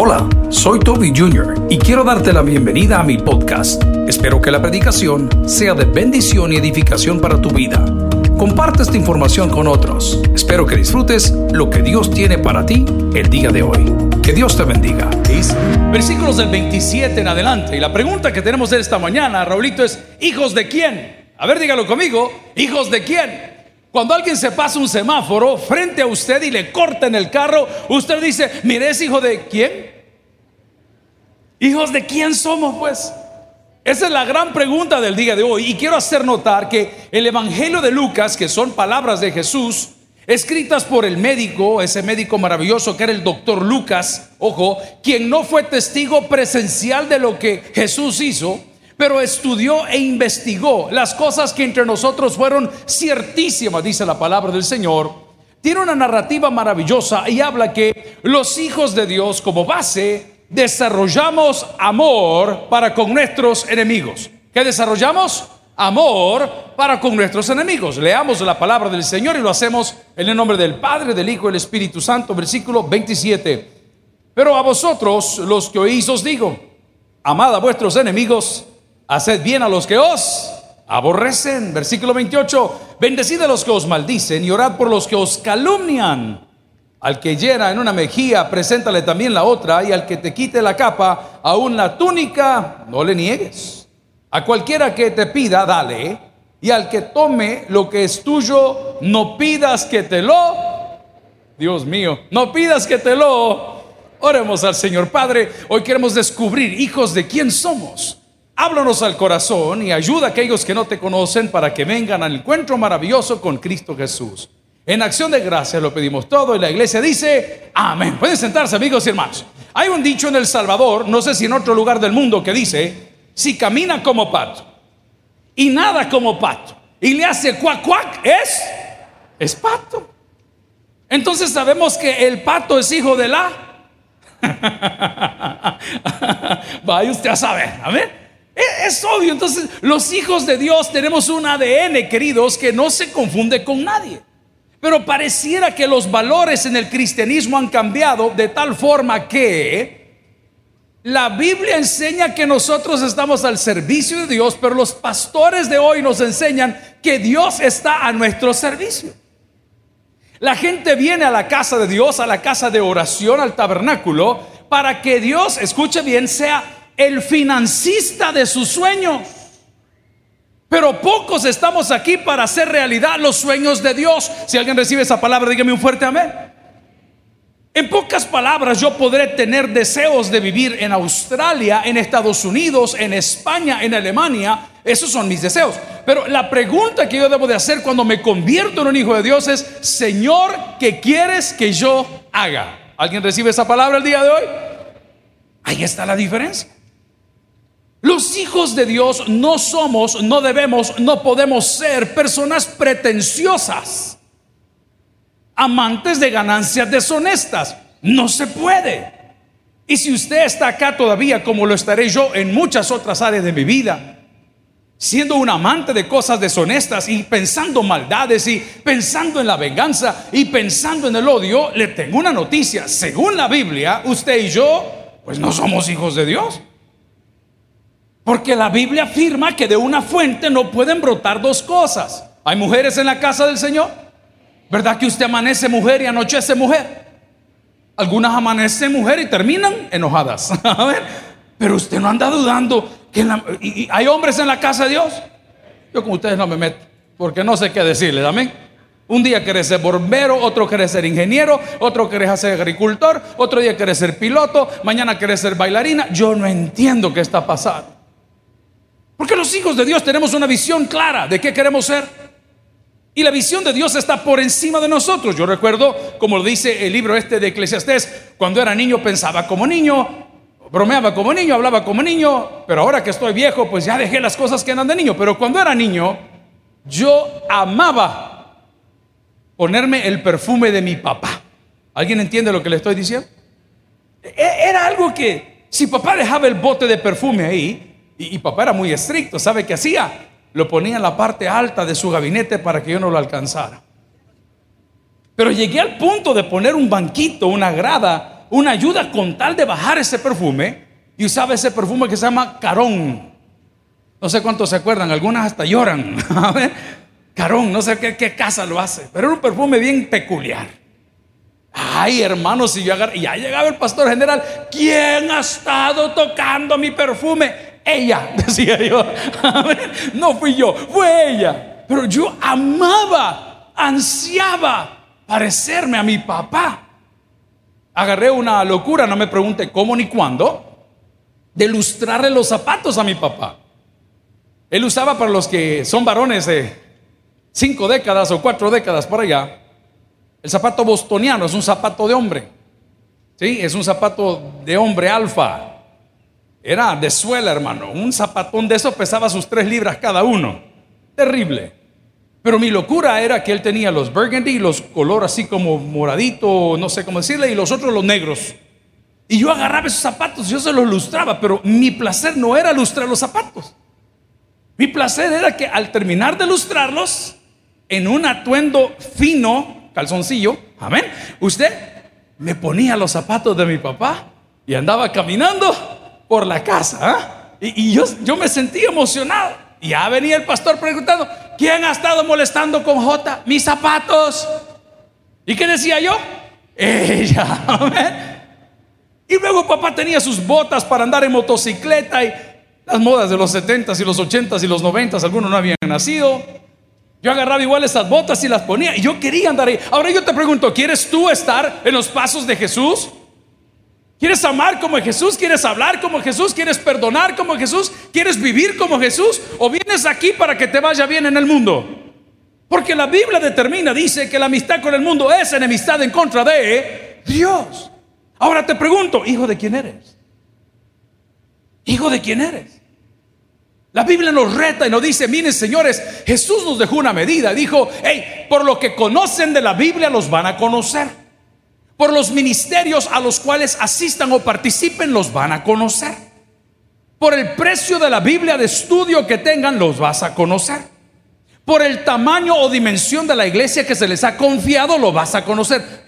Hola, soy Toby Jr. y quiero darte la bienvenida a mi podcast. Espero que la predicación sea de bendición y edificación para tu vida. Comparte esta información con otros. Espero que disfrutes lo que Dios tiene para ti el día de hoy. Que Dios te bendiga. Versículos del 27 en adelante. Y la pregunta que tenemos esta mañana, Raulito, es: ¿hijos de quién? A ver, dígalo conmigo: ¿hijos de quién? Cuando alguien se pasa un semáforo frente a usted y le corta en el carro, usted dice, mire, es hijo de quién? ¿Hijos de quién somos pues? Esa es la gran pregunta del día de hoy. Y quiero hacer notar que el Evangelio de Lucas, que son palabras de Jesús, escritas por el médico, ese médico maravilloso que era el doctor Lucas, ojo, quien no fue testigo presencial de lo que Jesús hizo, pero estudió e investigó las cosas que entre nosotros fueron ciertísimas, dice la palabra del Señor. Tiene una narrativa maravillosa y habla que los hijos de Dios como base desarrollamos amor para con nuestros enemigos. ¿Qué desarrollamos? Amor para con nuestros enemigos. Leamos la palabra del Señor y lo hacemos en el nombre del Padre, del Hijo y del Espíritu Santo, versículo 27. Pero a vosotros, los que oís, os digo, amad a vuestros enemigos Haced bien a los que os aborrecen. Versículo 28. Bendecid a los que os maldicen y orad por los que os calumnian. Al que llena en una mejilla, preséntale también la otra, y al que te quite la capa, aún la túnica, no le niegues. A cualquiera que te pida, dale, y al que tome lo que es tuyo, no pidas que te lo, Dios mío, no pidas que te lo. Oremos al Señor Padre, hoy queremos descubrir, hijos, de quién somos. Háblanos al corazón y ayuda a aquellos que no te conocen para que vengan al encuentro maravilloso con Cristo Jesús. En acción de gracia lo pedimos todo y la iglesia dice, amén. Pueden sentarse amigos y hermanos. Hay un dicho en El Salvador, no sé si en otro lugar del mundo, que dice, si camina como pato y nada como pato y le hace cuac cuac, es, es pato. Entonces sabemos que el pato es hijo de la... Vaya usted a saber, amén. Es, obvio, entonces los hijos de Dios tenemos un ADN, queridos, que no se confunde con nadie. Pero pareciera que los valores en el cristianismo han cambiado de tal forma que la Biblia enseña que nosotros estamos al servicio de Dios, pero los pastores de hoy nos enseñan que Dios está a nuestro servicio. La gente viene a la casa de Dios, a la casa de oración, al tabernáculo, para que Dios, escuche bien, sea el financista de sus sueños. Pero pocos estamos aquí para hacer realidad los sueños de Dios. Si alguien recibe esa palabra, dígame un fuerte amén. En pocas palabras, yo podré tener deseos de vivir en Australia, en Estados Unidos, en España, en Alemania. Esos son mis deseos. Pero la pregunta que yo debo de hacer cuando me convierto en un hijo de Dios es, Señor, ¿qué quieres que yo haga? ¿Alguien recibe esa palabra el día de hoy? Ahí está la diferencia. Los hijos de Dios no somos, no debemos, no podemos ser personas pretenciosas, amantes de ganancias deshonestas. No se puede. Y si usted está acá todavía, como lo estaré yo en muchas otras áreas de mi vida, siendo un amante de cosas deshonestas y pensando maldades y pensando en la venganza y pensando en el odio, le tengo una noticia. Según la Biblia, usted y yo, pues no somos hijos de Dios. Porque la Biblia afirma que de una fuente no pueden brotar dos cosas. ¿Hay mujeres en la casa del Señor? ¿Verdad que usted amanece mujer y anochece mujer? Algunas amanecen mujer y terminan enojadas. A ver, pero usted no anda dudando que hay hombres en la casa de Dios. Yo con ustedes no me meto, porque no sé qué decirles, amén. Un día quiere ser bombero, otro quiere ser ingeniero, otro quiere ser agricultor, otro día quiere ser piloto, mañana quiere ser bailarina. Yo no entiendo qué está pasando. Porque los hijos de Dios tenemos una visión clara de qué queremos ser. Y la visión de Dios está por encima de nosotros. Yo recuerdo, como lo dice el libro este de Eclesiastés, cuando era niño pensaba como niño, bromeaba como niño, hablaba como niño, pero ahora que estoy viejo, pues ya dejé las cosas que eran de niño. Pero cuando era niño, yo amaba ponerme el perfume de mi papá. ¿Alguien entiende lo que le estoy diciendo? E-, era algo que, si papá dejaba el bote de perfume ahí, y, papá era muy estricto, ¿sabe qué hacía? Lo ponía en la parte alta de su gabinete para que yo no lo alcanzara. Pero llegué al punto de poner un banquito, una grada una ayuda con tal de bajar ese perfume y usaba ese perfume que se llama carón. No sé cuántos se acuerdan, algunas hasta lloran. Carón, no sé qué, qué casa lo hace, pero era un perfume bien peculiar. Ay, hermanos, si yo agarré, y ya llegaba el pastor general, ¿quién ha estado tocando mi perfume? Ella, decía yo. no fui yo, fue ella. Pero yo amaba, ansiaba parecerme a mi papá. Agarré una locura, no me pregunte cómo ni cuándo, de lustrarle los zapatos a mi papá. Él usaba para los que son varones de cinco décadas o cuatro décadas por allá el zapato bostoniano es un zapato de hombre. Sí, es un zapato de hombre alfa. Era de suela, hermano. Un zapatón de eso pesaba sus tres libras cada uno. Terrible. Pero mi locura era que él tenía los burgundy, los color así como moradito, no sé cómo decirle, y los otros los negros. Y yo agarraba esos zapatos, yo se los lustraba, pero mi placer no era lustrar los zapatos. Mi placer era que al terminar de lustrarlos, en un atuendo fino, calzoncillo, amén, usted me ponía los zapatos de mi papá y andaba caminando por la casa. ¿ah? Y, yo, yo me sentía emocionado. Y ya venía el pastor preguntando, ¿quién ha estado molestando con J? Mis zapatos. ¿Y qué decía yo? Ella. Y luego papá tenía sus botas para andar en motocicleta y las modas de los 70s y los 80s y los 90s, algunos no habían nacido. Yo agarraba igual esas botas y las ponía y yo quería andar ahí. Ahora yo te pregunto, ¿quieres tú estar en los pasos de Jesús? ¿Quieres amar como Jesús? ¿Quieres hablar como Jesús? ¿Quieres perdonar como Jesús? ¿Quieres vivir como Jesús? ¿O vienes aquí para que te vaya bien en el mundo? Porque la Biblia determina, dice que la amistad con el mundo es enemistad en contra de Dios. Ahora te pregunto, ¿hijo de quién eres? ¿Hijo de quién eres? La Biblia nos reta y nos dice, miren señores, Jesús nos dejó una medida. Dijo, hey, por lo que conocen de la Biblia los van a conocer. Por los ministerios a los cuales asistan o participen los van a conocer. Por el precio de la Biblia de estudio que tengan los vas a conocer. Por el tamaño o dimensión de la iglesia que se les ha confiado lo vas a conocer.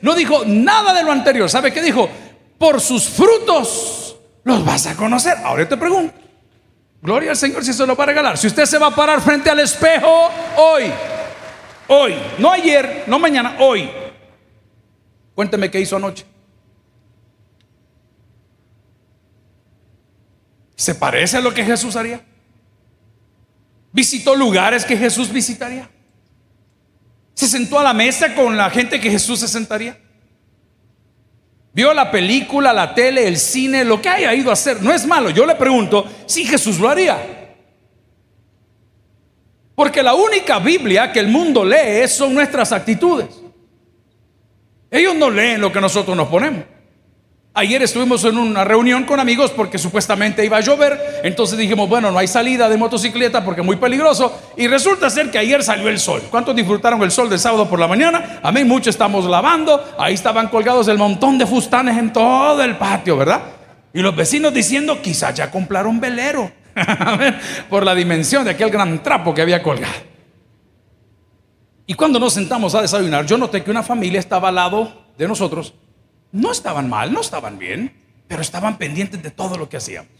no dijo nada de lo anterior. ¿Sabe qué dijo? Por sus frutos los vas a conocer. Ahora te pregunto. Gloria al Señor si se lo va a regalar. Si usted se va a parar frente al espejo hoy, hoy, no ayer, no mañana, hoy. Cuénteme qué hizo anoche. ¿Se parece a lo que Jesús haría? ¿Visitó lugares que Jesús visitaría? ¿Se sentó a la mesa con la gente que Jesús se sentaría? Vio la película, la tele, el cine, lo que haya ido a hacer. No es malo. Yo le pregunto si Jesús lo haría. Porque la única Biblia que el mundo lee son nuestras actitudes. Ellos no leen lo que nosotros nos ponemos. Ayer estuvimos en una reunión con amigos porque supuestamente iba a llover. Entonces dijimos, bueno, no hay salida de motocicleta porque es muy peligroso. Y resulta ser que ayer salió el sol. ¿Cuántos disfrutaron el sol del sábado por la mañana? A mí muchos estamos lavando. Ahí estaban colgados el montón de fustanes en todo el patio, ¿verdad? Y los vecinos diciendo, quizás ya compraron velero. por la dimensión de aquel gran trapo que había colgado. Y cuando nos sentamos a desayunar, yo noté que una familia estaba al lado de nosotros no estaban mal, no estaban bien, pero estaban pendientes de todo lo que hacíamos.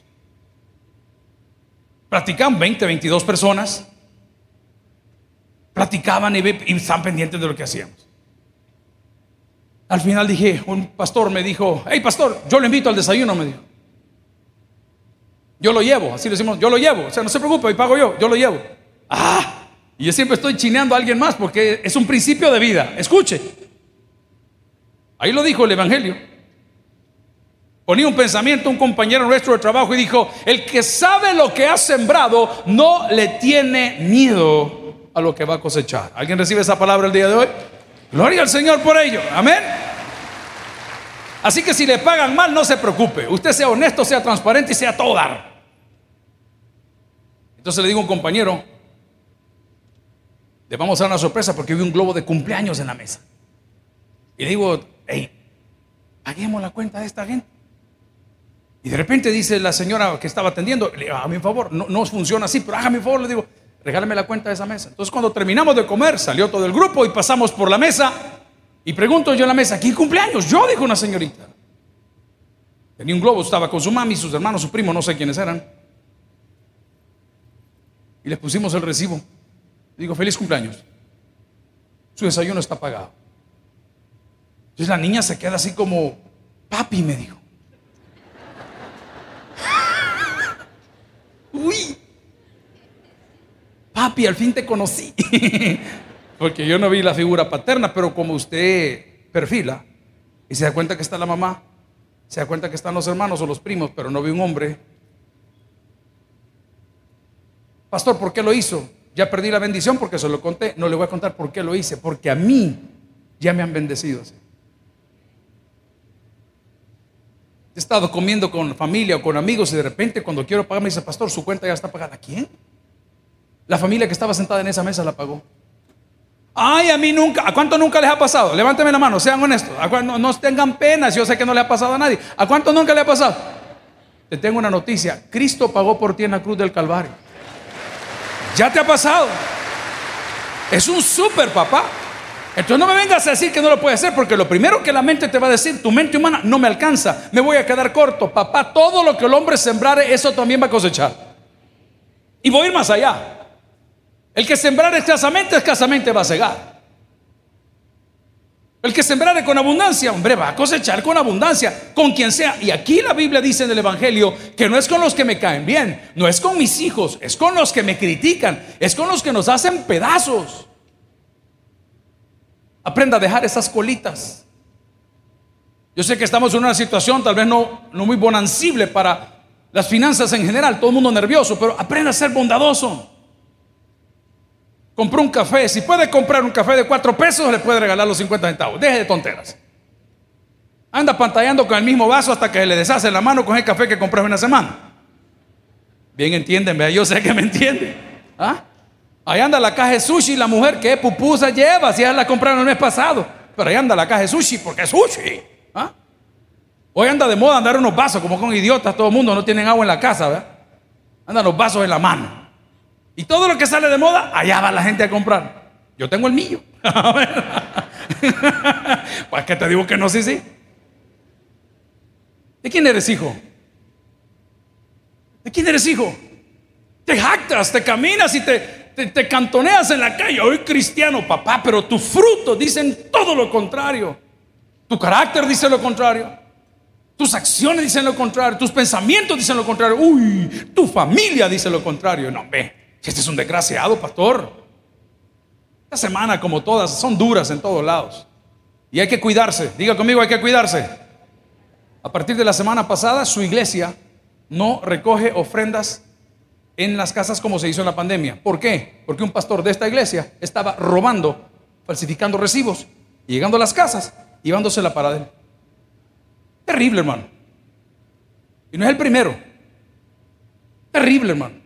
Platicaban 20, 22 personas. Platicaban y, estaban pendientes de lo que hacíamos. Al final dije, un pastor me dijo, hey pastor, yo lo invito al desayuno, me dijo. Yo lo llevo, así decimos, yo lo llevo. O sea, no se preocupe, y pago yo, yo lo llevo. Ah, y yo siempre estoy chineando a alguien más porque es un principio de vida. Escuche, Ahí lo dijo el Evangelio. Ponía un pensamiento un compañero nuestro de trabajo y dijo, el que sabe lo que ha sembrado no le tiene miedo a lo que va a cosechar. ¿Alguien recibe esa palabra el día de hoy? Gloria al Señor por ello. Amén. Así que si le pagan mal, no se preocupe. Usted sea honesto, sea transparente y sea todo dar. Entonces le digo a un compañero, le vamos a dar una sorpresa porque vi un globo de cumpleaños en la mesa. Y digo, hey, paguemos la cuenta de esta gente. Y de repente dice la señora que estaba atendiendo, digo, mi favor, no, no funciona así, pero hágame un favor, le digo, regálame la cuenta de esa mesa. Entonces cuando terminamos de comer, salió todo el grupo y pasamos por la mesa Y pregunto yo en la mesa, ¿quién cumpleaños? Yo, dijo una señorita. Tenía un globo, estaba con su mami, sus hermanos, su primo, no sé quiénes eran. Y les pusimos el recibo. Digo, feliz cumpleaños. Su desayuno está pagado. Entonces la niña se queda así como, papi, me dijo. Uy, papi, al fin te conocí. Porque yo no vi la figura paterna, pero como usted perfila y se da cuenta que está la mamá, se da cuenta que están los hermanos o los primos, pero no vi un hombre. Pastor, ¿por qué lo hizo? Ya perdí la bendición porque se lo conté. No le voy a contar por qué lo hice, porque a mí ya me han bendecido. He estado comiendo con familia o con amigos y de repente cuando quiero pagar me dice, pastor, su cuenta ya está pagada. ¿Quién? La familia que estaba sentada en esa mesa la pagó. Ay, a mí nunca. ¿A cuánto nunca les ha pasado? Levánteme la mano, sean honestos. no, no tengan penas, yo sé que no le ha pasado a nadie. ¿A cuánto nunca le ha pasado? Te tengo una noticia. Cristo pagó por ti en la cruz del Calvario. Ya te ha pasado. Es un super papá. Entonces no me vengas a decir que no lo puede hacer, porque lo primero que la mente te va a decir, tu mente humana, no me alcanza, me voy a quedar corto. Papá, todo lo que el hombre sembrare, eso también va a cosechar. Y voy a ir más allá. El que sembrare escasamente, escasamente va a cegar. El que sembrare con abundancia, hombre, va a cosechar con abundancia, con quien sea. Y aquí la Biblia dice en el Evangelio que no es con los que me caen bien, no es con mis hijos, es con los que me critican, es con los que nos hacen pedazos. Aprenda a dejar esas colitas. Yo sé que estamos en una situación tal vez no, no muy bonancible para las finanzas en general, todo el mundo nervioso, pero aprenda a ser bondadoso. Compró un café. Si puede comprar un café de cuatro pesos, le puede regalar los 50 centavos. Deje de tonteras. Anda pantallando con el mismo vaso hasta que le deshace la mano con el café que compró una semana. Bien entienden, yo sé que me entienden. ¿Ah? Ahí anda la caja de sushi, la mujer que pupusa lleva, si ya la compraron el mes pasado. Pero ahí anda la caja de sushi porque es sushi. ¿Ah? Hoy anda de moda andar unos vasos, como con idiotas, todo el mundo no tienen agua en la casa, ¿verdad? Andan los vasos en la mano. Y todo lo que sale de moda, allá va la gente a comprar. Yo tengo el mío. pues que te digo que no, sí, sí. ¿De quién eres hijo? ¿De quién eres hijo? Te jactas, te caminas y te, te, cantoneas en la calle. Hoy cristiano, papá, pero tus frutos dicen todo lo contrario. Tu carácter dice lo contrario. Tus acciones dicen lo contrario. Tus pensamientos dicen lo contrario. Uy, tu familia dice lo contrario. No, ve. Este es un desgraciado, pastor. Esta semana, como todas, son duras en todos lados. Y hay que cuidarse. Diga conmigo, hay que cuidarse. A partir de la semana pasada, su iglesia no recoge ofrendas en las casas como se hizo en la pandemia. ¿Por qué? Porque un pastor de esta iglesia estaba robando, falsificando recibos, llegando a las casas, llevándosela para él. Terrible, hermano. Y no es el primero. Terrible, hermano.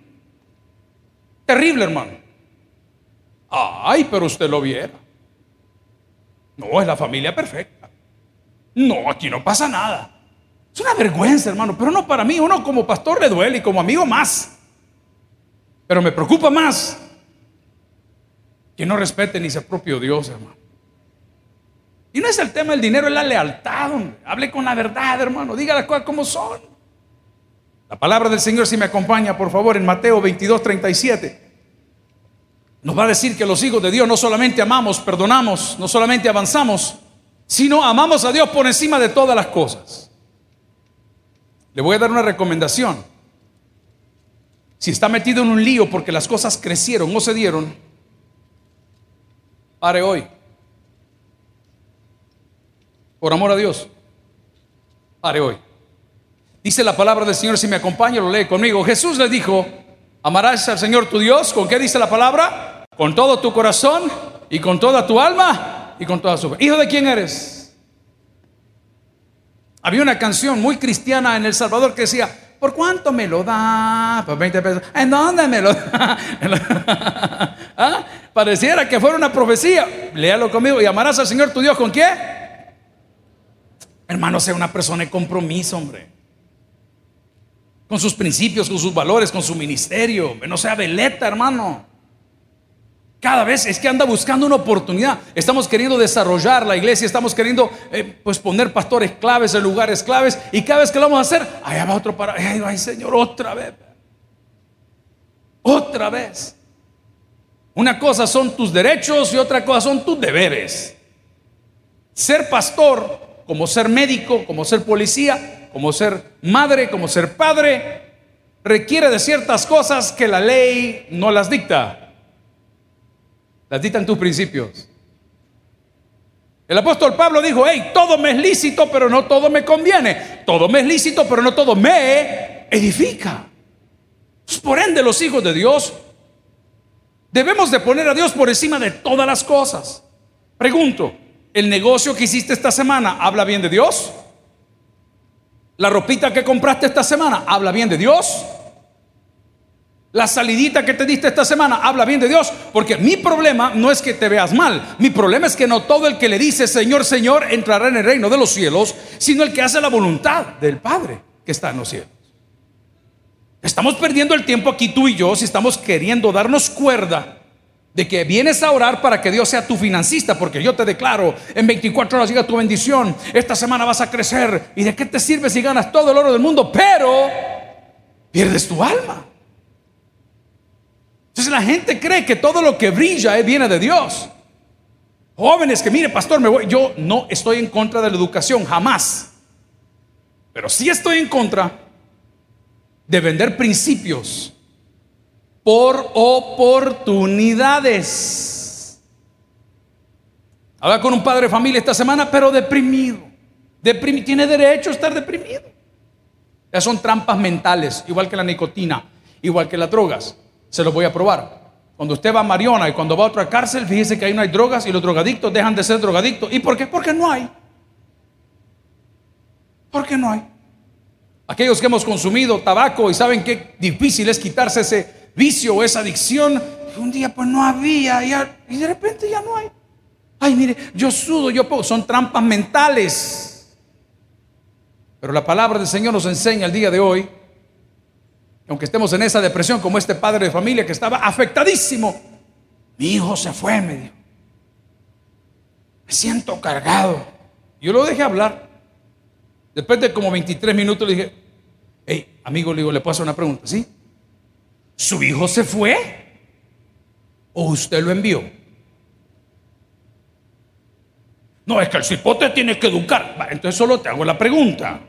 Terrible, hermano. Ay, pero usted lo viera. No, es la familia perfecta. No, aquí no pasa nada. Es una vergüenza, hermano, pero no para mí. Uno como pastor le duele y como amigo más. Pero me preocupa más que no respete ni su propio Dios, hermano. Y no es el tema del dinero, es la lealtad. Hable con la verdad, hermano. Diga las cosas como son. La palabra del Señor, si me acompaña, por favor, en Mateo 22, 37. Nos va a decir que los hijos de Dios no solamente amamos, perdonamos, no solamente avanzamos, sino amamos a Dios por encima de todas las cosas. Le voy a dar una recomendación. Si está metido en un lío porque las cosas crecieron o se dieron, pare hoy. Por amor a Dios, pare hoy. Dice la palabra del Señor, si me acompaña, lo lee conmigo. Jesús le dijo, amarás al Señor tu Dios, ¿con qué dice la palabra? Con todo tu corazón y con toda tu alma y con toda su... ¿Hijo de quién eres? Había una canción muy cristiana en El Salvador que decía, ¿por cuánto me lo da? Por 20 pesos. ¿En dónde me lo da? ¿Ah? Pareciera que fuera una profecía. Léalo conmigo y amarás al Señor tu Dios con qué? Hermano, sea una persona de compromiso, hombre con sus principios, con sus valores, con su ministerio. No sea veleta, hermano. Cada vez es que anda buscando una oportunidad. Estamos queriendo desarrollar la iglesia, estamos queriendo eh, pues poner pastores claves en lugares claves y cada vez que lo vamos a hacer, allá va otro para, ay, ay Señor, otra vez. Otra vez. Una cosa son tus derechos y otra cosa son tus deberes. Ser pastor, como ser médico, como ser policía, como ser madre, como ser padre, requiere de ciertas cosas que la ley no las dicta. Las dictan tus principios. El apóstol Pablo dijo, hey, todo me es lícito, pero no todo me conviene. Todo me es lícito, pero no todo me edifica. Pues, por ende, los hijos de Dios debemos de poner a Dios por encima de todas las cosas. Pregunto, ¿el negocio que hiciste esta semana habla bien de Dios? ¿La ropita que compraste esta semana habla bien de Dios? La salidita que te diste esta semana habla bien de Dios, porque mi problema no es que te veas mal, mi problema es que no todo el que le dice Señor, Señor entrará en el reino de los cielos, sino el que hace la voluntad del Padre que está en los cielos. Estamos perdiendo el tiempo aquí tú y yo si estamos queriendo darnos cuerda de que vienes a orar para que Dios sea tu financista, porque yo te declaro, en 24 horas llega tu bendición, esta semana vas a crecer, ¿y de qué te sirve si ganas todo el oro del mundo, pero pierdes tu alma? Entonces la gente cree que todo lo que brilla viene de Dios. Jóvenes que, mire, pastor, me voy. Yo no estoy en contra de la educación, jamás. Pero sí estoy en contra de vender principios por oportunidades. Habla con un padre de familia esta semana, pero deprimido. tiene derecho a estar deprimido. Ya son trampas mentales, igual que la nicotina, igual que las drogas. Se lo voy a probar. Cuando usted va a Mariona y cuando va a otra cárcel, fíjese que ahí no hay drogas y los drogadictos dejan de ser drogadictos. ¿Y por qué? Porque no hay. ¿Por qué no hay? Aquellos que hemos consumido tabaco y saben qué difícil es quitarse ese vicio o esa adicción, un día pues no había y de repente ya no hay. Ay, mire, yo sudo, yo puedo. Son trampas mentales. Pero la palabra del Señor nos enseña el día de hoy aunque estemos en esa depresión como este padre de familia que estaba afectadísimo, mi hijo se fue, me dijo. Me siento cargado. Yo lo dejé hablar. Después de como 23 minutos le dije, hey, amigo, le digo, le puedo hacer una pregunta, ¿sí? ¿Su hijo se fue? ¿O usted lo envió? No, es que el cipote tiene que educar. Entonces solo te hago la pregunta.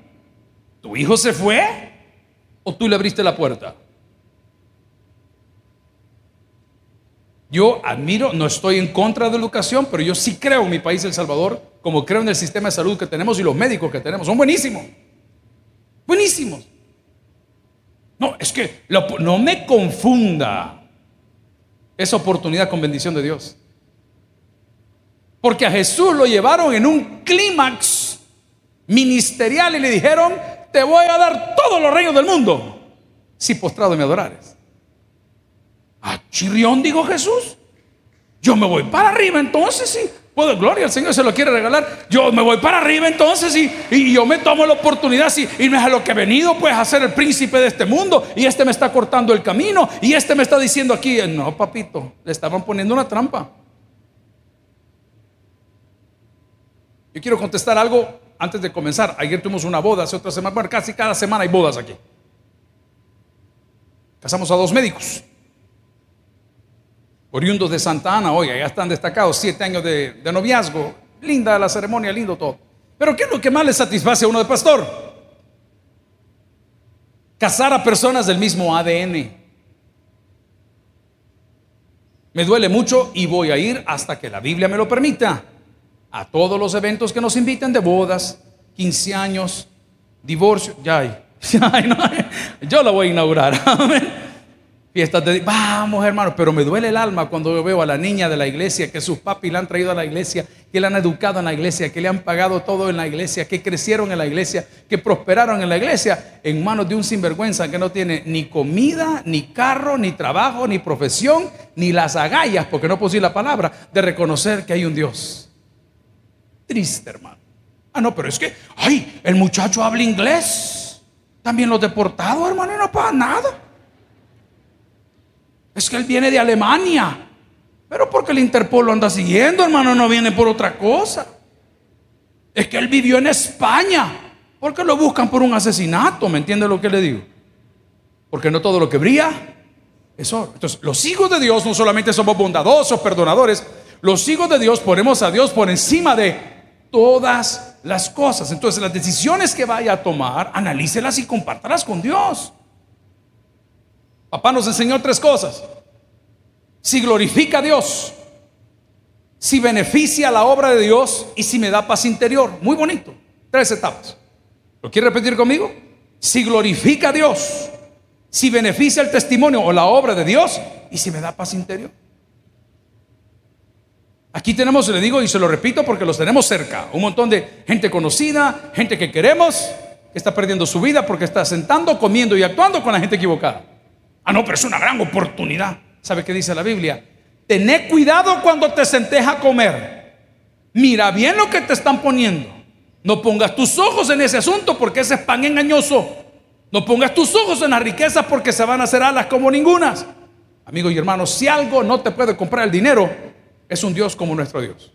¿Tu hijo se fue? o tú le abriste la puerta? Yo admiro, no estoy en contra de la educación, pero yo sí creo en mi país, El Salvador, como creo en el sistema de salud que tenemos y los médicos que tenemos. Son buenísimos. Buenísimos. No, es que no me confunda esa oportunidad con bendición de Dios. Porque a Jesús lo llevaron en un clímax ministerial y le dijeron, te voy a dar todos los reinos del mundo si postrado me adorares. A chirrión, dijo Jesús. Yo me voy para arriba entonces, sí. Puedo, gloria al Señor se lo quiere regalar. Yo me voy para arriba entonces y, y yo me tomo la oportunidad sí, y no es a lo que he venido, pues a ser el príncipe de este mundo. Y este me está cortando el camino. Y este me está diciendo aquí, no, papito, le estaban poniendo una trampa. Yo quiero contestar algo antes de comenzar, ayer tuvimos una boda, hace otra semana, bueno, casi cada semana hay bodas aquí. Casamos a dos médicos, oriundos de Santa Ana, oiga, ya están destacados, siete años de, noviazgo, linda la ceremonia, lindo todo. Pero ¿qué es lo que más le satisface a uno de pastor? Casar a personas del mismo ADN. Me duele mucho y voy a ir hasta que la Biblia me lo permita a todos los eventos que nos inviten de bodas, 15 años, divorcio, ya hay. yo lo voy a inaugurar. Fiestas de... Vamos, hermanos, pero me duele el alma cuando yo veo a la niña de la iglesia, que sus papis la han traído a la iglesia, que la han educado en la iglesia, que le han pagado todo en la iglesia, que crecieron en la iglesia, que prosperaron en la iglesia, en manos de un sinvergüenza que no tiene ni comida, ni carro, ni trabajo, ni profesión, ni las agallas, porque no decir la palabra, de reconocer que hay un Dios triste, hermano. Ah, no, pero es que, ay, el muchacho habla inglés. También los deportados, hermano, y no pasa nada. Es que él viene de Alemania. Pero porque el Interpol lo anda siguiendo, hermano, no viene por otra cosa. Es que él vivió en España. Porque lo buscan por un asesinato, ¿me entiende lo que le digo? Porque no todo lo que brilla es. Entonces, los hijos de Dios no solamente somos bondadosos, perdonadores, los hijos de Dios ponemos a Dios por encima de todas las cosas. Entonces, las decisiones que vaya a tomar, analícelas y compártalas con Dios. Papá nos enseñó tres cosas. Si glorifica a Dios, si beneficia la obra de Dios y si me da paz interior. Muy bonito. Tres etapas. ¿Lo quiere repetir conmigo? Si glorifica a Dios, si beneficia el testimonio o la obra de Dios y si me da paz interior. Aquí tenemos, le digo y se lo repito porque los tenemos cerca, un montón de gente conocida, gente que queremos, que está perdiendo su vida porque está sentando, comiendo y actuando con la gente equivocada. Ah, no, pero es una gran oportunidad. ¿Sabe qué dice la Biblia? Tené cuidado cuando te sentes a comer. Mira bien lo que te están poniendo. No pongas tus ojos en ese asunto porque ese es pan engañoso. No pongas tus ojos en las riquezas porque se van a hacer alas como ningunas. Amigos y hermanos, si algo no te puede comprar el dinero, es un Dios como nuestro Dios.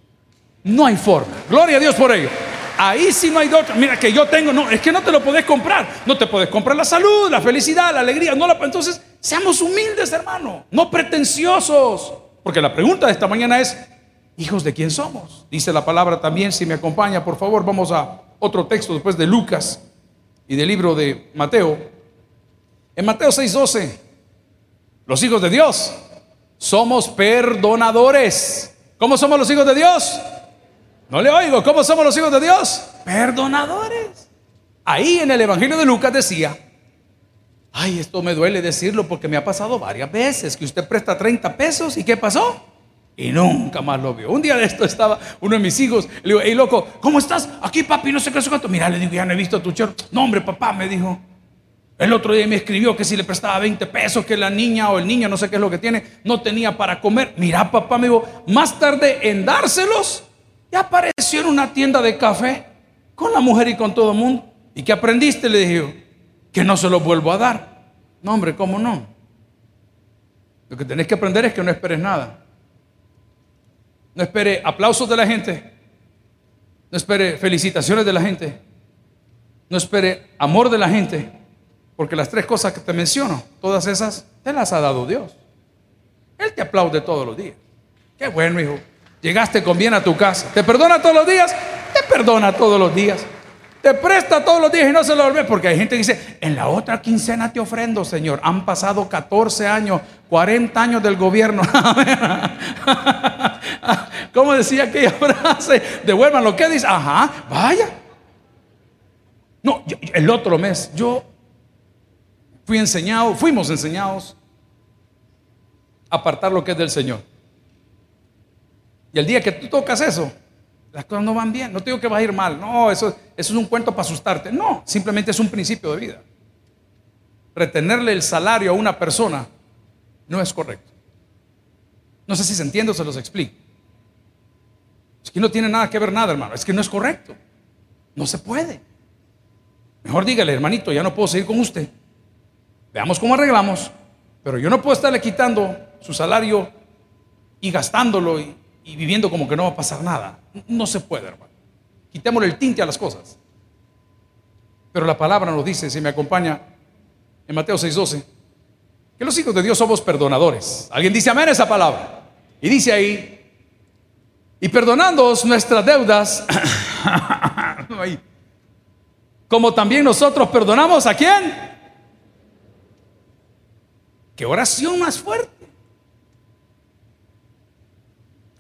No hay forma. Gloria a Dios por ello. Ahí sí no hay otra. Mira que yo tengo, no, es que no te lo podés comprar. No te puedes comprar la salud, la felicidad, la alegría. No la, entonces, seamos humildes, hermano, no pretenciosos. Porque la pregunta de esta mañana es, hijos de quién somos? Dice la palabra también, si me acompaña, por favor, vamos a otro texto después de Lucas y del libro de Mateo. En Mateo 6:12, los hijos de Dios somos perdonadores. ¿Cómo somos los hijos de Dios? No le oigo, ¿cómo somos los hijos de Dios? Perdonadores. Ahí en el Evangelio de Lucas decía, ay, esto me duele decirlo porque me ha pasado varias veces que usted presta 30 pesos y ¿qué pasó? Y nunca más lo vio. Un día de esto estaba uno de mis hijos. Le digo, hey loco, ¿cómo estás? Aquí papi, no sé qué, es cuánto. Mira, le digo, ya no he visto a tu chero. No, hombre, papá, me dijo. El otro día me escribió que si le prestaba 20 pesos, que la niña o el niño, no sé qué es lo que tiene, no tenía para comer. Mira, papá, me dijo, más tarde en dárselos, ya apareció en una tienda de café con la mujer y con todo el mundo. ¿Y qué aprendiste? Le dije, que no se los vuelvo a dar. No, hombre, ¿cómo no? Lo que tenés que aprender es que no esperes nada. No espere aplausos de la gente. No espere felicitaciones de la gente. No espere amor de la gente. Porque las tres cosas que te menciono, todas esas, te las ha dado Dios. Él te aplaude todos los días. Qué bueno, hijo. Llegaste con bien a tu casa. ¿Te perdona todos los días? Te perdona todos los días. Te presta todos los días y no se lo olvide. Porque hay gente que dice, en la otra quincena te ofrendo, Señor. Han pasado 14 años, 40 años del gobierno. ¿Cómo decía aquella frase? Devuelvan lo que dice. Ajá, vaya. No, el otro mes yo fui enseñado, fuimos enseñados a apartar lo que es del Señor. Y el día que tú tocas eso, las cosas no van bien. No te digo que va a ir mal. No, eso, eso es un cuento para asustarte. No, simplemente es un principio de vida. Retenerle el salario a una persona no es correcto. No sé si se entiende o se los explico. Es que no tiene nada que ver nada, hermano. Es que no es correcto. No se puede. Mejor dígale, hermanito, ya no puedo seguir con usted. Veamos cómo arreglamos. Pero yo no puedo estarle quitando su salario y gastándolo y, viviendo como que no va a pasar nada. No se puede, hermano. Quitémosle el tinte a las cosas. Pero la palabra nos dice, si me acompaña, en Mateo 6:12, que los hijos de Dios somos perdonadores. ¿Alguien dice amén esa palabra? Y dice ahí, y perdonándoos nuestras deudas, como también nosotros perdonamos a quién. ¿Qué oración más fuerte?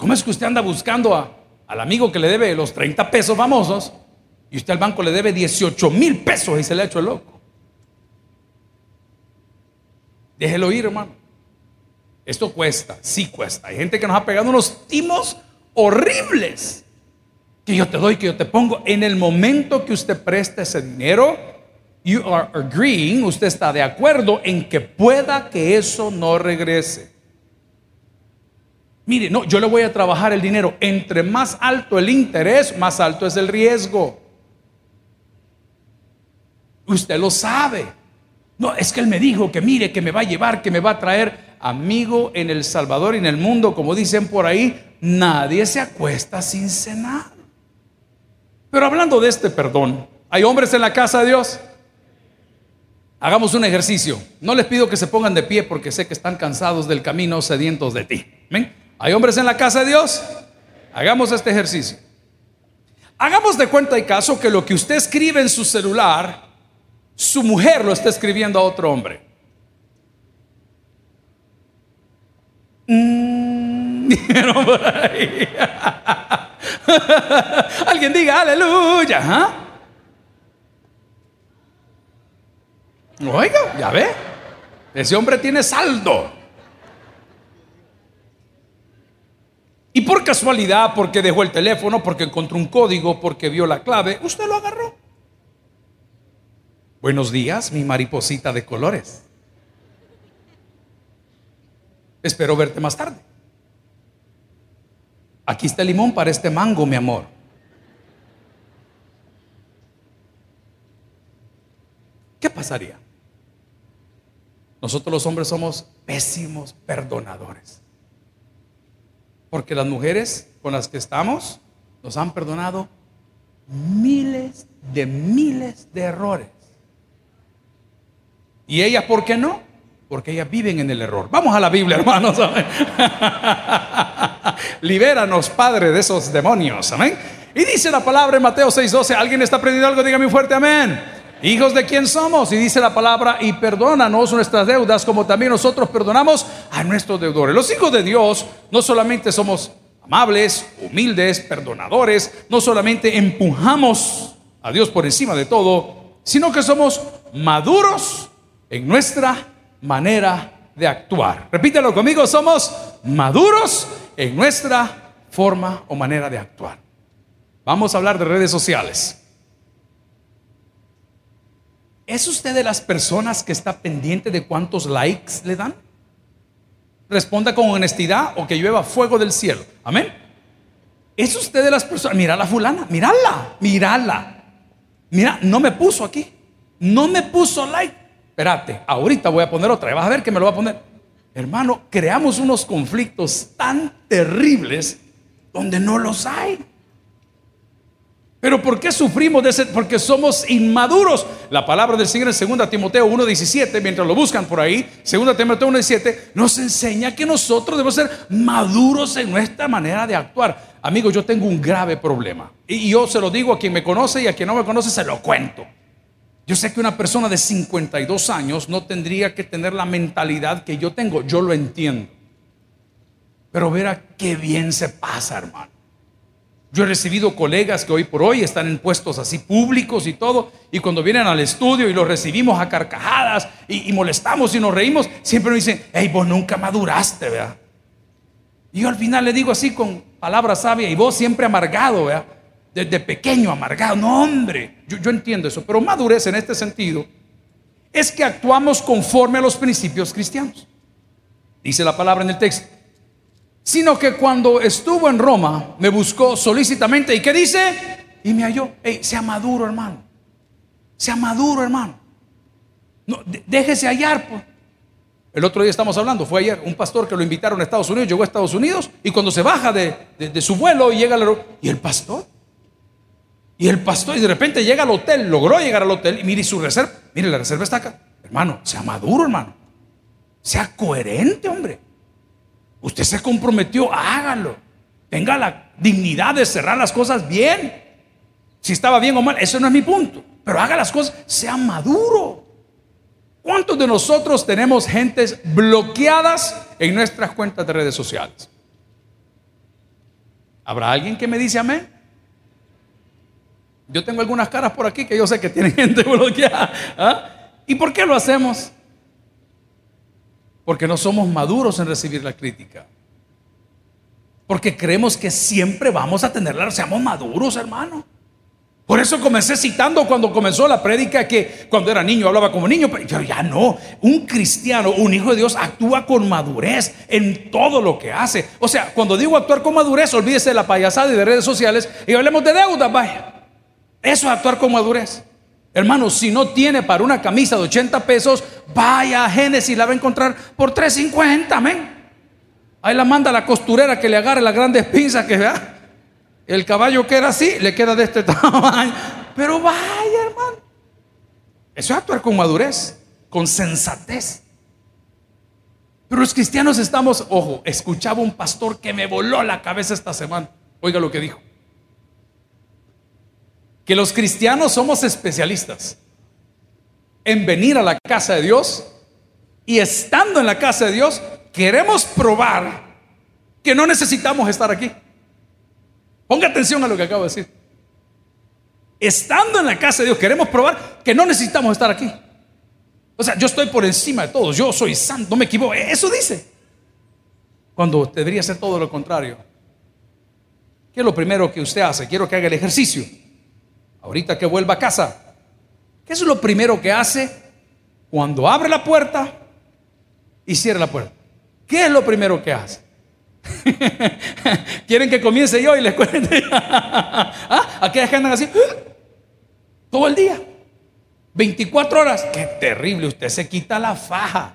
¿Cómo es que usted anda buscando a, al amigo que le debe los 30 pesos famosos y usted al banco le debe 18 mil pesos y se le ha hecho el loco? Déjelo ir, hermano. Esto cuesta, sí cuesta. Hay gente que nos ha pegado unos timos horribles que yo te doy, que yo te pongo. En el momento que usted presta ese dinero, you are agreeing, usted está de acuerdo en que pueda que eso no regrese. Mire, no, yo le voy a trabajar el dinero. Entre más alto el interés, más alto es el riesgo. Usted lo sabe. No, es que él me dijo que mire, que me va a llevar, que me va a traer amigo en El Salvador y en el mundo, como dicen por ahí, nadie se acuesta sin cenar. Pero hablando de este perdón, ¿hay hombres en la casa de Dios? Hagamos un ejercicio. No les pido que se pongan de pie porque sé que están cansados del camino, sedientos de ti. ¿Hay hombres en la casa de Dios? Hagamos este ejercicio. Hagamos de cuenta y caso que lo que usted escribe en su celular, su mujer lo está escribiendo a otro hombre. Mm. Alguien diga aleluya. ¿ah? Oiga, ya ve. Ese hombre tiene saldo. Y por casualidad, porque dejó el teléfono, porque encontró un código, porque vio la clave, usted lo agarró. Buenos días, mi mariposita de colores. Espero verte más tarde. Aquí está el limón para este mango, mi amor. ¿Qué pasaría? Nosotros los hombres somos pésimos perdonadores. Porque las mujeres con las que estamos nos han perdonado miles de miles de errores. ¿Y ellas por qué no? Porque ellas viven en el error. Vamos a la Biblia, hermanos. Libéranos, Padre, de esos demonios. Amén. Y dice la palabra en Mateo 6:12. ¿Alguien está aprendiendo algo? Dígame fuerte, amén. Hijos de quién somos. Y dice la palabra, y perdónanos nuestras deudas como también nosotros perdonamos a nuestros deudores. Los hijos de Dios no solamente somos amables, humildes, perdonadores, no solamente empujamos a Dios por encima de todo, sino que somos maduros en nuestra manera de actuar. Repítelo conmigo, somos maduros en nuestra forma o manera de actuar. Vamos a hablar de redes sociales. ¿Es usted de las personas que está pendiente de cuántos likes le dan? Responda con honestidad o que llueva fuego del cielo. Amén. ¿Es usted de las personas? Mira la fulana, mírala, mírala. Mira, no me puso aquí. No me puso like. Espérate, ahorita voy a poner otra. Vas a ver que me lo va a poner. Hermano, creamos unos conflictos tan terribles donde no los hay. Pero ¿por qué sufrimos de ese? Porque somos inmaduros. La palabra del Señor en 2 Timoteo 1.17, mientras lo buscan por ahí, 2 Timoteo 1.17, nos enseña que nosotros debemos ser maduros en nuestra manera de actuar. Amigos, yo tengo un grave problema. Y yo se lo digo a quien me conoce y a quien no me conoce se lo cuento. Yo sé que una persona de 52 años no tendría que tener la mentalidad que yo tengo. Yo lo entiendo. Pero verá qué bien se pasa, hermano. Yo he recibido colegas que hoy por hoy están en puestos así públicos y todo, y cuando vienen al estudio y los recibimos a carcajadas y, molestamos y nos reímos, siempre nos dicen, hey, vos nunca maduraste, ¿verdad? Y yo al final le digo así con palabras sabias, y vos siempre amargado, ¿verdad? Desde pequeño amargado, no hombre, yo, yo entiendo eso, pero madurez en este sentido es que actuamos conforme a los principios cristianos. Dice la palabra en el texto sino que cuando estuvo en Roma me buscó solícitamente. ¿Y qué dice? Y me halló. Hey, sea maduro, hermano. Sea maduro, hermano. No, déjese hallar. Pues. El otro día estamos hablando, fue ayer un pastor que lo invitaron a Estados Unidos, llegó a Estados Unidos y cuando se baja de, su vuelo y llega al ¿y el pastor? Y el pastor, y de repente llega al hotel, logró llegar al hotel y mire su reserva, mire la reserva está acá. Hermano, sea maduro, hermano. Sea coherente, hombre. Usted se comprometió, hágalo. Tenga la dignidad de cerrar las cosas bien. Si estaba bien o mal, eso no es mi punto. Pero haga las cosas, sea maduro. ¿Cuántos de nosotros tenemos gentes bloqueadas en nuestras cuentas de redes sociales? ¿Habrá alguien que me dice amén? Yo tengo algunas caras por aquí que yo sé que tienen gente bloqueada. ¿ah? ¿Y por qué lo hacemos? Porque no somos maduros en recibir la crítica. Porque creemos que siempre vamos a tenerla. Seamos maduros, hermano. Por eso comencé citando cuando comenzó la prédica que cuando era niño hablaba como niño, pero ya no. Un cristiano, un hijo de Dios actúa con madurez en todo lo que hace. O sea, cuando digo actuar con madurez, olvídese de la payasada y de redes sociales y hablemos de deuda, vaya. Eso es actuar con madurez. Hermano, si no tiene para una camisa de 80 pesos, vaya a Génesis, la va a encontrar por 350, amén. Ahí la manda la costurera que le agarre las grandes pinzas que vea. El caballo que era así, le queda de este tamaño. Pero vaya, hermano. Eso es actuar con madurez, con sensatez. Pero los cristianos estamos, ojo, escuchaba un pastor que me voló la cabeza esta semana. Oiga lo que dijo. Que los cristianos somos especialistas en venir a la casa de Dios y estando en la casa de Dios queremos probar que no necesitamos estar aquí. Ponga atención a lo que acabo de decir. Estando en la casa de Dios queremos probar que no necesitamos estar aquí. O sea, yo estoy por encima de todos, yo soy santo, no me equivoco. Eso dice. Cuando debería ser todo lo contrario. ¿Qué es lo primero que usted hace? Quiero que haga el ejercicio. Ahorita que vuelva a casa. ¿Qué es lo primero que hace cuando abre la puerta y cierra la puerta? ¿Qué es lo primero que hace? ¿Quieren que comience yo y les cuente? ¿Ah? Aquellas que andan así todo el día. 24 horas. Qué terrible, usted se quita la faja.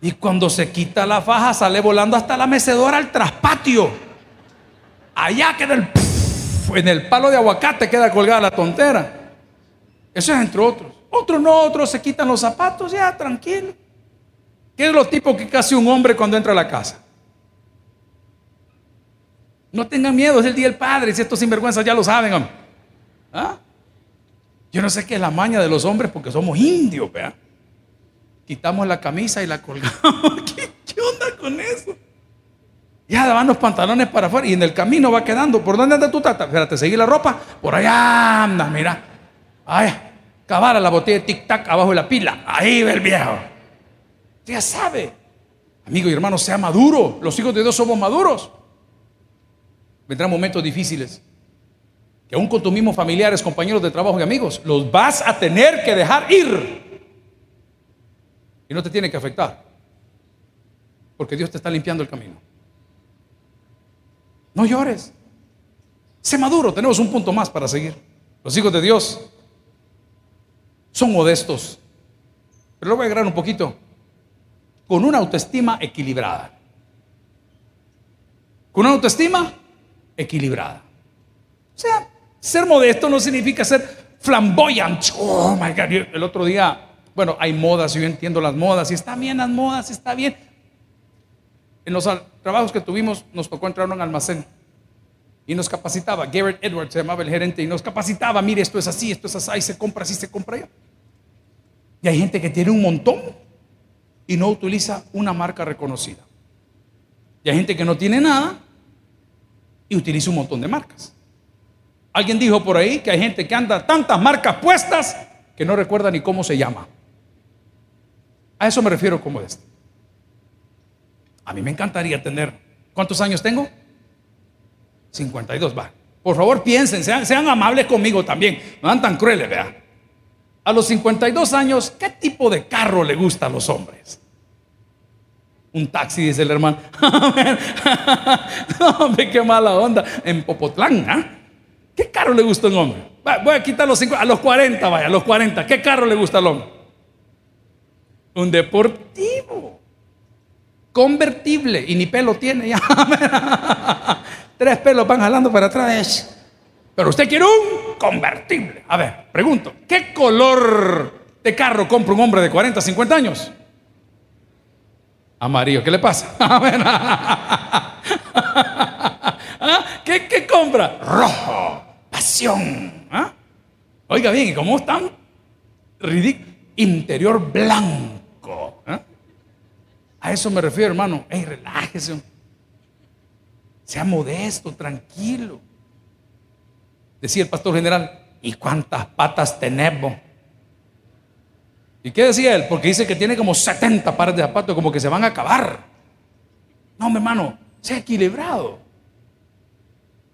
Y cuando se quita la faja sale volando hasta la mecedora al traspatio. Allá queda el... en el palo de aguacate queda colgada la tontera. Eso es entre otros. Otros no, otros se quitan los zapatos, ya, tranquilo. ¿Qué es lo tipo que casi un hombre cuando entra a la casa? No tengan miedo, es el día del Padre. Si estos sinvergüenzas ya lo saben, ¿Ah? Yo no sé qué es la maña de los hombres porque somos indios, vea. Quitamos la camisa y la colgamos. ¿Qué, onda con eso? Ya van los pantalones para afuera y en el camino va quedando. ¿Por dónde anda tu tata? Espérate, seguí la ropa. Por allá anda, mira. Ay, la botella de tic-tac abajo de la pila. Ahí ve el viejo. Ya sabe. Amigo y hermano, sea maduro. Los hijos de Dios somos maduros. Vendrán momentos difíciles que aún con tus mismos familiares, compañeros de trabajo y amigos, los vas a tener que dejar ir. Y no te tiene que afectar. Porque Dios te está limpiando el camino. No llores. Sé maduro, tenemos un punto más para seguir. Los hijos de Dios son modestos. Pero lo voy a agregar un poquito. Con una autoestima equilibrada. Con una autoestima equilibrada. O sea, ser modesto no significa ser flamboyante. Oh my God. El otro día, bueno, hay modas, yo entiendo las modas, y está bien las modas, está bien. En los trabajos que tuvimos, nos tocó entrar a un almacén y nos capacitaba. Garrett Edwards se llamaba el gerente y nos capacitaba. Mire, esto es así, esto es así, se compra así, se compra allá. Y hay gente que tiene un montón y no utiliza una marca reconocida. Y hay gente que no tiene nada y utiliza un montón de marcas. Alguien dijo por ahí que hay gente que anda tantas marcas puestas que no recuerda ni cómo se llama. A eso me refiero como este. A mí me encantaría tener. ¿Cuántos años tengo? 52, va. Por favor, piensen, sean, sean amables conmigo también. No dan tan crueles, vea. A los 52 años, ¿qué tipo de carro le gusta a los hombres? Un taxi, dice el hermano. hombre, qué mala onda. En Popotlán, ¿ah? ¿Qué carro le gusta a un hombre? Voy a quitar los a los 40, vaya, a los 40. ¿Qué carro le gusta al hombre? Un deportivo. Convertible. Y ni pelo tiene ya. Tres pelos van jalando para atrás. Pero usted quiere un convertible. A ver, pregunto, ¿qué color de carro compra un hombre de 40, 50 años? Amarillo, ¿qué le pasa? ¿Ah? ¿Qué, ¿Qué compra? Rojo pasión. ¿ah? Oiga bien, ¿cómo están? Ridículo. Interior blanco. ¿ah? A eso me refiero, hermano. Hey, relájese. Sea modesto, tranquilo. Decía el pastor general, ¿y cuántas patas tenemos? ¿Y qué decía él? Porque dice que tiene como 70 pares de zapatos, como que se van a acabar. No, mi hermano, sea equilibrado.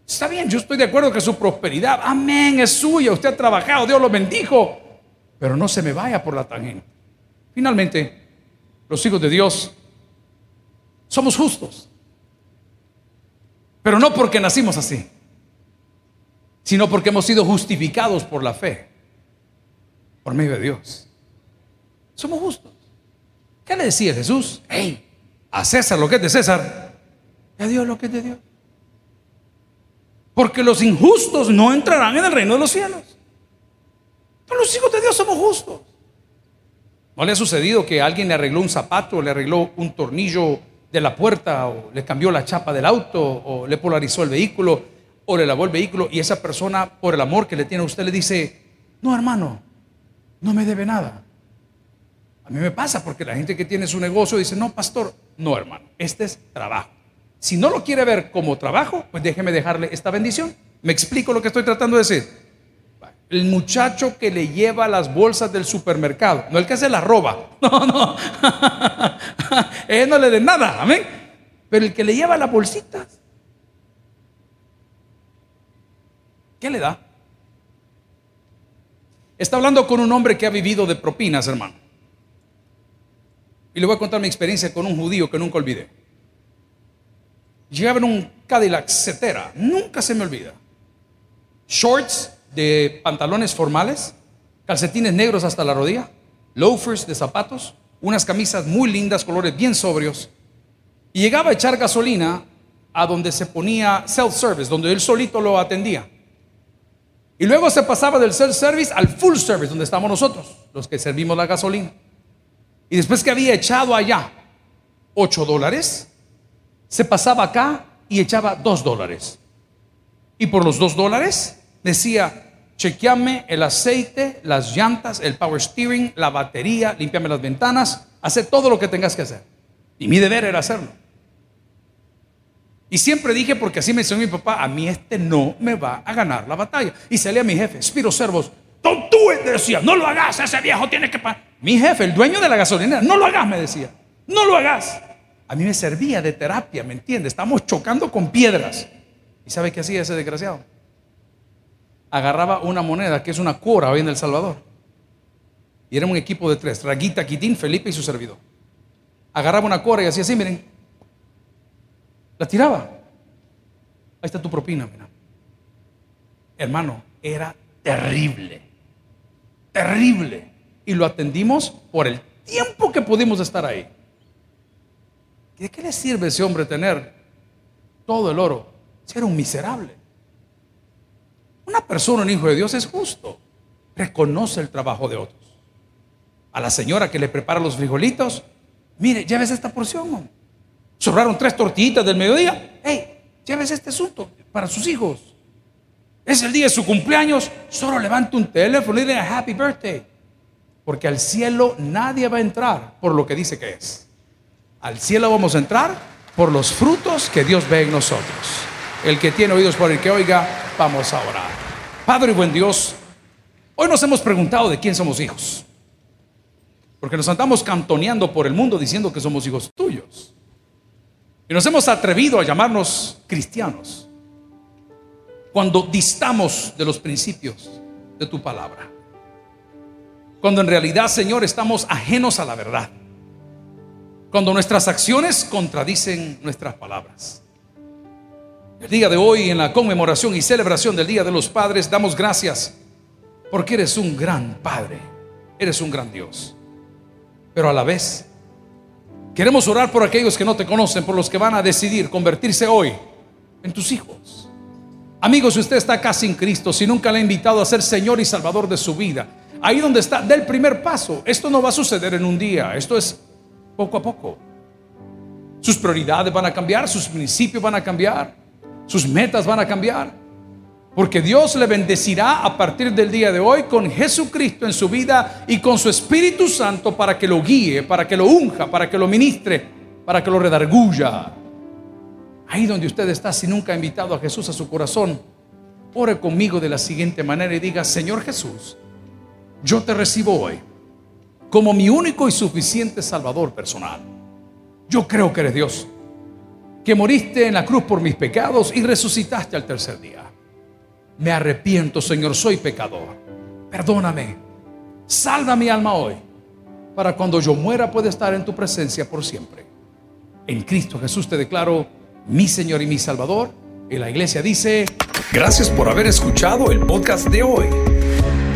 Está bien, yo estoy de acuerdo que su prosperidad, amén, es suya, usted ha trabajado, Dios lo bendijo, pero no se me vaya por la tangente. Finalmente, los hijos de Dios somos justos, pero no porque nacimos así. sino porque hemos sido justificados por la fe, por medio de Dios. Somos justos. ¿Qué le decía Jesús? Hey, a César lo que es de César, y a Dios lo que es de Dios. Porque los injustos no entrarán en el reino de los cielos. Pero los hijos de Dios somos justos. ¿No le ha sucedido que alguien le arregló un zapato, le arregló un tornillo de la puerta, o le cambió la chapa del auto, o le polarizó el vehículo, o le lavó el vehículo, y esa persona, por el amor que le tiene a usted, le dice, no hermano, no me debe nada. A mí me pasa porque la gente que tiene su negocio dice, no, pastor, no, hermano, este es trabajo. Si no lo quiere ver como trabajo, pues déjeme dejarle esta bendición. ¿Me explico lo que estoy tratando de decir? El muchacho que le lleva las bolsas del supermercado, no el que se las roba, no, no, él no le dé nada, amén. Pero el que le lleva las bolsitas, ¿qué le da? Está hablando con un hombre que ha vivido de propinas, hermano. Y le voy a contar mi experiencia con un judío que nunca olvidé. Llegaba en un Cadillac Cetera, nunca se me olvida. Shorts de pantalones formales, calcetines negros hasta la rodilla, loafers de zapatos, unas camisas muy lindas, colores bien sobrios. Y llegaba a echar gasolina a donde se ponía self-service, donde él solito lo atendía. Y luego se pasaba del self-service al full service, donde estamos nosotros, los que servimos la gasolina. Y después que había echado allá 8 dólares, se pasaba acá y echaba 2 dólares. Y por los 2 dólares decía, chequeame el aceite, las llantas, el power steering, la batería, limpiame las ventanas, hace todo lo que tengas que hacer. Y mi deber era hacerlo. Y siempre dije, porque así me enseñó mi papá, a mí este no me va a ganar la batalla. Y salía mi jefe, Spiro Servos, don't do it, decía, no lo hagas, ese viejo tiene que pagar. Mi jefe, el dueño de la gasolinera, no lo hagas, me decía, no lo hagas. A mí me servía de terapia, ¿me entiendes? Estamos chocando con piedras. ¿Y sabe qué hacía ese desgraciado? Agarraba una moneda, que es una cora hoy en El Salvador. Y era un equipo de tres, Raguita, Quitín, Felipe y su servidor. Agarraba una cora y hacía así, miren. La tiraba. Ahí está tu propina, mira. Hermano, era terrible. Terrible y lo atendimos por el tiempo que pudimos estar ahí. ¿De qué le sirve ese hombre tener todo el oro si era un miserable? Una persona, un hijo de Dios, es justo. Reconoce el trabajo de otros. A la señora que le prepara los frijolitos, mire, lleves esta porción. Sobraron tres tortillitas del mediodía. Hey, lleves este asunto para sus hijos. Es el día de su cumpleaños. Solo levanta un teléfono y dice happy birthday. Porque al cielo nadie va a entrar por lo que dice que es. Al cielo vamos a entrar por los frutos que Dios ve en nosotros. El que tiene oídos por el que oiga, vamos a orar. Padre y buen Dios, hoy nos hemos preguntado de quién somos hijos. Porque nos andamos cantoneando por el mundo diciendo que somos hijos tuyos. Y nos hemos atrevido a llamarnos cristianos cuando distamos de los principios de tu palabra. Cuando en realidad, Señor, estamos ajenos a la verdad. Cuando nuestras acciones contradicen nuestras palabras. El día de hoy, en la conmemoración y celebración del Día de los Padres, damos gracias porque eres un gran Padre, eres un gran Dios. Pero a la vez, queremos orar por aquellos que no te conocen, por los que van a decidir convertirse hoy en tus hijos. Amigos, si usted está acá sin Cristo, si nunca le ha invitado a ser Señor y Salvador de su vida, Ahí donde está, del primer paso. Esto no va a suceder en un día, esto es poco a poco. Sus prioridades van a cambiar, sus principios van a cambiar, sus metas van a cambiar. Porque Dios le bendecirá a partir del día de hoy con Jesucristo en su vida y con su Espíritu Santo para que lo guíe, para que lo unja, para que lo ministre, para que lo redarguya. Ahí donde usted está, si nunca ha invitado a Jesús a su corazón, ore conmigo de la siguiente manera y diga, Señor Jesús, yo te recibo hoy como mi único y suficiente Salvador personal. Yo creo que eres Dios, que moriste en la cruz por mis pecados y resucitaste al tercer día. Me arrepiento, Señor, soy pecador. Perdóname. Salva mi alma hoy, para cuando yo muera pueda estar en tu presencia por siempre. En Cristo Jesús te declaro mi Señor y mi Salvador Y la iglesia dice, Gracias por haber escuchado el podcast de hoy.